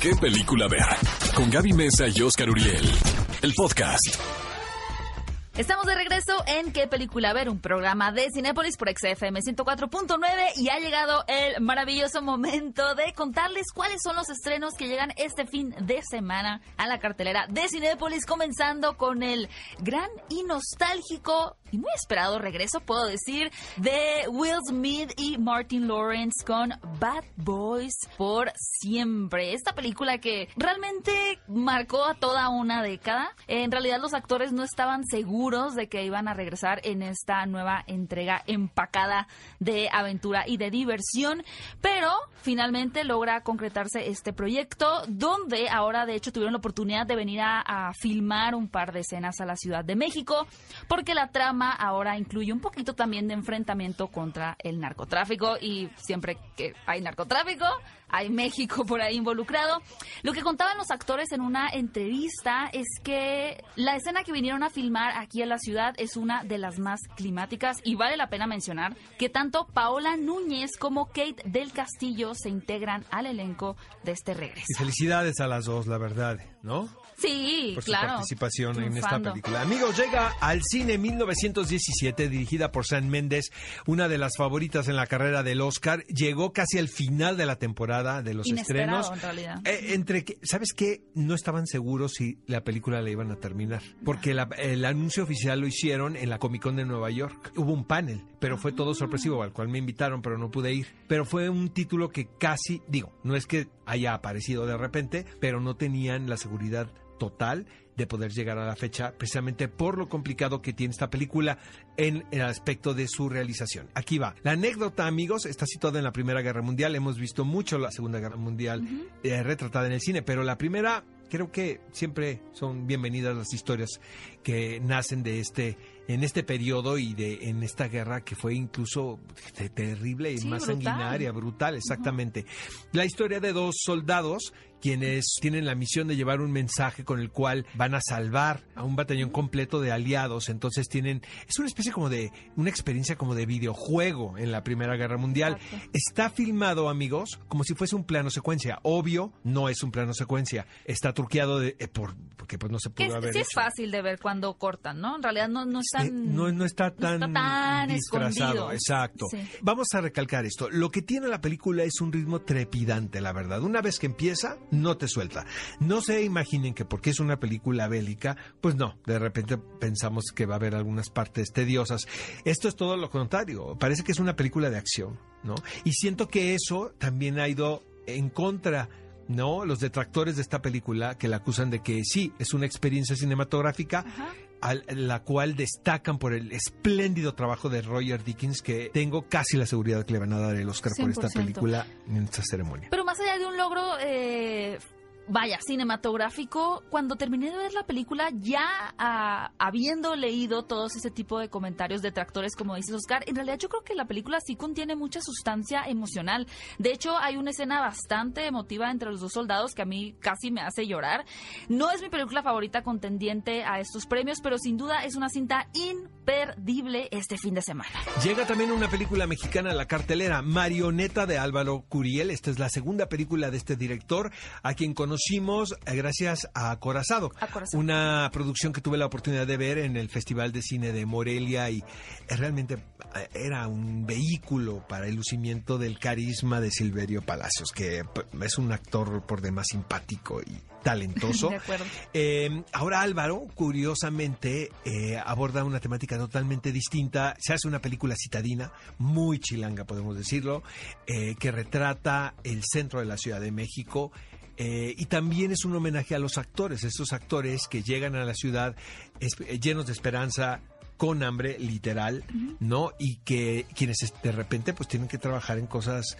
qué película ver. Con Gaby Mesa y Oscar Uriel. El podcast. Estamos de regreso en ¿Qué película ver? Un programa de Cinépolis por XFM 104.9 y ha llegado el maravilloso momento de contarles cuáles son los estrenos que llegan este fin de semana a la cartelera de Cinépolis, comenzando con el gran y nostálgico y muy esperado regreso, puedo decir, de Will Smith y Martin Lawrence con Bad Boys por siempre. Esta película que realmente marcó a toda una década. En realidad los actores no estaban seguros de que iban a regresar en esta nueva entrega empacada de aventura y de diversión, pero finalmente logra concretarse este proyecto donde ahora de hecho tuvieron la oportunidad de venir a, filmar un par de escenas a la Ciudad de México porque la trama ahora incluye un poquito también de enfrentamiento contra el narcotráfico y siempre que hay narcotráfico, hay México por ahí involucrado. Lo que contaban los actores en una entrevista es que la escena que vinieron a filmar aquí en la ciudad es una de las más climáticas y vale la pena mencionar que tanto Paola Núñez como Kate del Castillo se integran al elenco de este regreso. Y felicidades a las dos, la verdad, ¿no? Sí, por claro. su participación en esta película. Amigos, llega al cine 1917, dirigida por Sam Méndez, una de las favoritas en la carrera del Oscar. Llegó casi al final de la temporada de los Inesperado, estrenos. en realidad. Eh, entre que, ¿sabes qué? No estaban seguros si la película la iban a terminar, porque la- el anuncio oficial lo hicieron en la Comic Con de Nueva York. Hubo un panel, pero fue Ah. todo sorpresivo, al cual me invitaron, pero no pude ir. Pero fue un título que casi, digo, no es que haya aparecido de repente, pero no tenían la seguridad total de poder llegar a la fecha, precisamente por lo complicado que tiene esta película en el aspecto de su realización. Aquí va. La anécdota, amigos, está situada en la Primera Guerra Mundial. Hemos visto mucho la Segunda Guerra Mundial eh, retratada en el cine, pero la primera creo que siempre son bienvenidas las historias que nacen de este en este periodo y de en esta guerra que fue incluso te- terrible y Sí, más brutal. sanguinaria, brutal, exactamente. La historia de dos soldados quienes tienen la misión de llevar un mensaje con el cual van a salvar a un batallón completo de aliados. Entonces tienen, es una especie como de, una experiencia como de videojuego en la Primera Guerra Mundial. Exacto. Está filmado, amigos, como si fuese un plano secuencia. Obvio, no es un plano secuencia. Está truqueado de, eh, por, porque pues no se pudo es- haber sí es fácil de ver cuando cortan, ¿no? En realidad no, no es Sí, tan... no, no está no tan, está tan disfrazado, escondido. exacto. Sí. Vamos a recalcar esto. Lo que tiene la película es un ritmo trepidante, la verdad. Una vez que empieza, no te suelta. No se imaginen que porque es una película bélica, pues no, de repente pensamos que va a haber algunas partes tediosas. Esto es todo lo contrario. Parece que es una película de acción, ¿no? Y siento que eso también ha ido en contra ¿no? Los detractores de esta película que la acusan de que sí, es una experiencia cinematográfica, Ajá. Al- la cual destacan por el espléndido trabajo de Roger Dickens, que tengo casi la seguridad que le van a dar el Oscar por esta 100%. película en esta ceremonia. Pero más allá de un logro, eh, vaya, cinematográfico, cuando terminé de ver la película, ya ah, habiendo leído todos ese tipo de comentarios detractores, como dices Oscar, en realidad yo creo que la película sí contiene mucha sustancia emocional. De hecho, hay una escena bastante emotiva entre los dos soldados que a mí casi me hace llorar. No es mi película favorita contendiente a estos premios, pero sin duda es una cinta imperdible este fin de semana. Llega también una película mexicana a la cartelera, Marioneta de Álvaro Curiel. Esta es la segunda película de este director, a quien conocimos eh, gracias a Acorazado, Acorazado. una producción que tuve la oportunidad de ver en el Festival de Cine de Morelia y eh, realmente eh, era un vehículo para el lucimiento del carisma de Silverio Palacios, que es un actor por demás simpático y talentoso. De acuerdo. Eh, ahora Álvaro, curiosamente, eh, aborda una temática totalmente distinta. Se hace una película citadina, muy chilanga, podemos decirlo, eh, que retrata el centro de la Ciudad de México. eh, y también es un homenaje a los actores, esos actores que llegan a la ciudad eh, llenos de esperanza, con hambre, literal, ¿no? Y que quienes es- de repente pues tienen que trabajar en cosas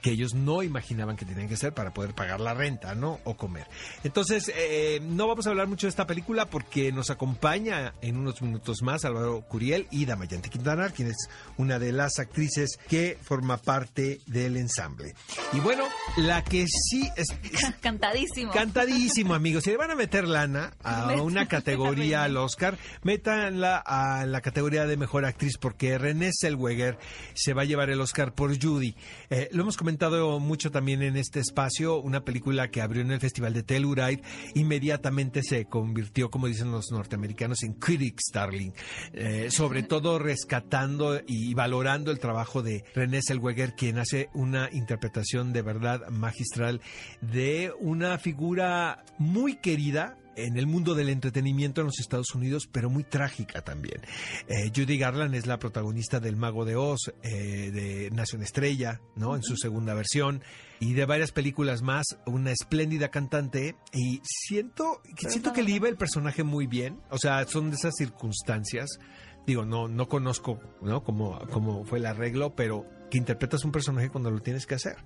que ellos no imaginaban que tenían que hacer para poder pagar la renta, ¿no? O comer. Entonces, eh, no vamos a hablar mucho de esta película porque nos acompaña en unos minutos más Álvaro Curiel y Damayante Quintana, quien es una de las actrices que forma parte del ensamble. Y bueno, la que sí es, es Cantadísimo. Cantadísimo, amigos. Si le van a meter lana a una categoría al. Oscar, métanla a la categoría de mejor actriz porque René Zellweger se va a llevar el Oscar por Judy. Eh, lo lo hemos comentado mucho también en este espacio, una película que abrió en el Festival de Telluride, inmediatamente se convirtió, como dicen los norteamericanos, en Critics Darling, eh, sobre todo rescatando y valorando el trabajo de René Zellweger, quien hace una interpretación de verdad magistral de una figura muy querida en el mundo del entretenimiento en los Estados Unidos, pero muy trágica también. Eh, Judy Garland es la protagonista del Mago de Oz, eh, de Nación Estrella, ¿no? En su segunda versión y de varias películas más, una espléndida cantante y siento, siento que le iba el personaje muy bien, o sea, son de esas circunstancias. Digo, no, no conozco, ¿no? Cómo, cómo fue el arreglo, pero que interpretas un personaje cuando lo tienes que hacer.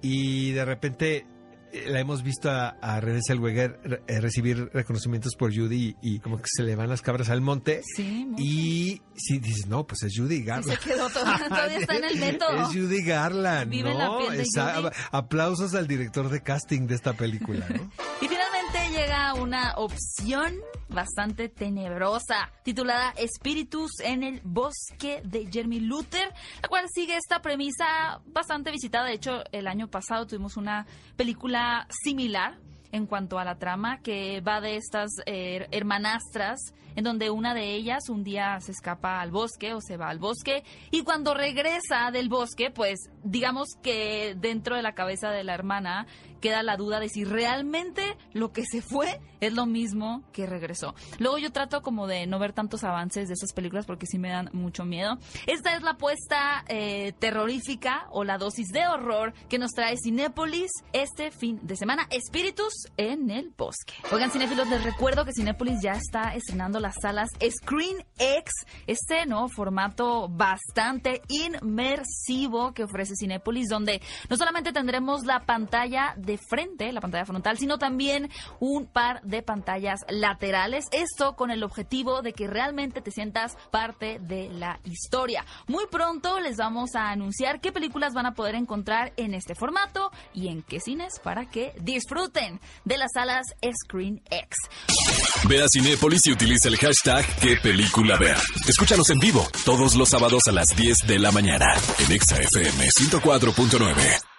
Y de repente la hemos visto a, a René Zellweger eh, recibir reconocimientos por Judy y, como que se le van las cabras al monte. Sí. Y si dices, no, pues es Judy Garland. Se quedó todavía, todavía está en el método. Es Judy Garland, Vive ¿no? la piel de Esa- Judy. aplausos al director de casting de esta película, ¿no? Llega una opción bastante tenebrosa, titulada Espíritus en el bosque de Jeremy Luther, la cual sigue esta premisa bastante visitada. De hecho, el año pasado tuvimos una película similar en cuanto a la trama, que va de estas eh, hermanastras, en donde una de ellas un día se escapa al bosque o se va al bosque, y cuando regresa del bosque, pues digamos que dentro de la cabeza de la hermana queda la duda de si realmente lo que se fue es lo mismo que regresó. Luego yo trato como de no ver tantos avances de esas películas porque sí me dan mucho miedo. Esta es la apuesta eh, terrorífica o la dosis de horror que nos trae Cinépolis este fin de semana. Espíritus en el bosque. Oigan, cinéfilos, les recuerdo que Cinépolis ya está estrenando las salas Screen X, este nuevo formato bastante inmersivo que ofrece Cinépolis, donde no solamente tendremos la pantalla de frente, la pantalla frontal, sino también un par de pantallas laterales. Esto con el objetivo de que realmente te sientas parte de la historia. Muy pronto les vamos a anunciar qué películas van a poder encontrar en este formato y en qué cines para que disfruten de las salas Screen X. Ve a Cinépolis y utiliza el hashtag qué película ver. Escúchanos en vivo todos los sábados a las 10 de la mañana en Exa FM 104.9.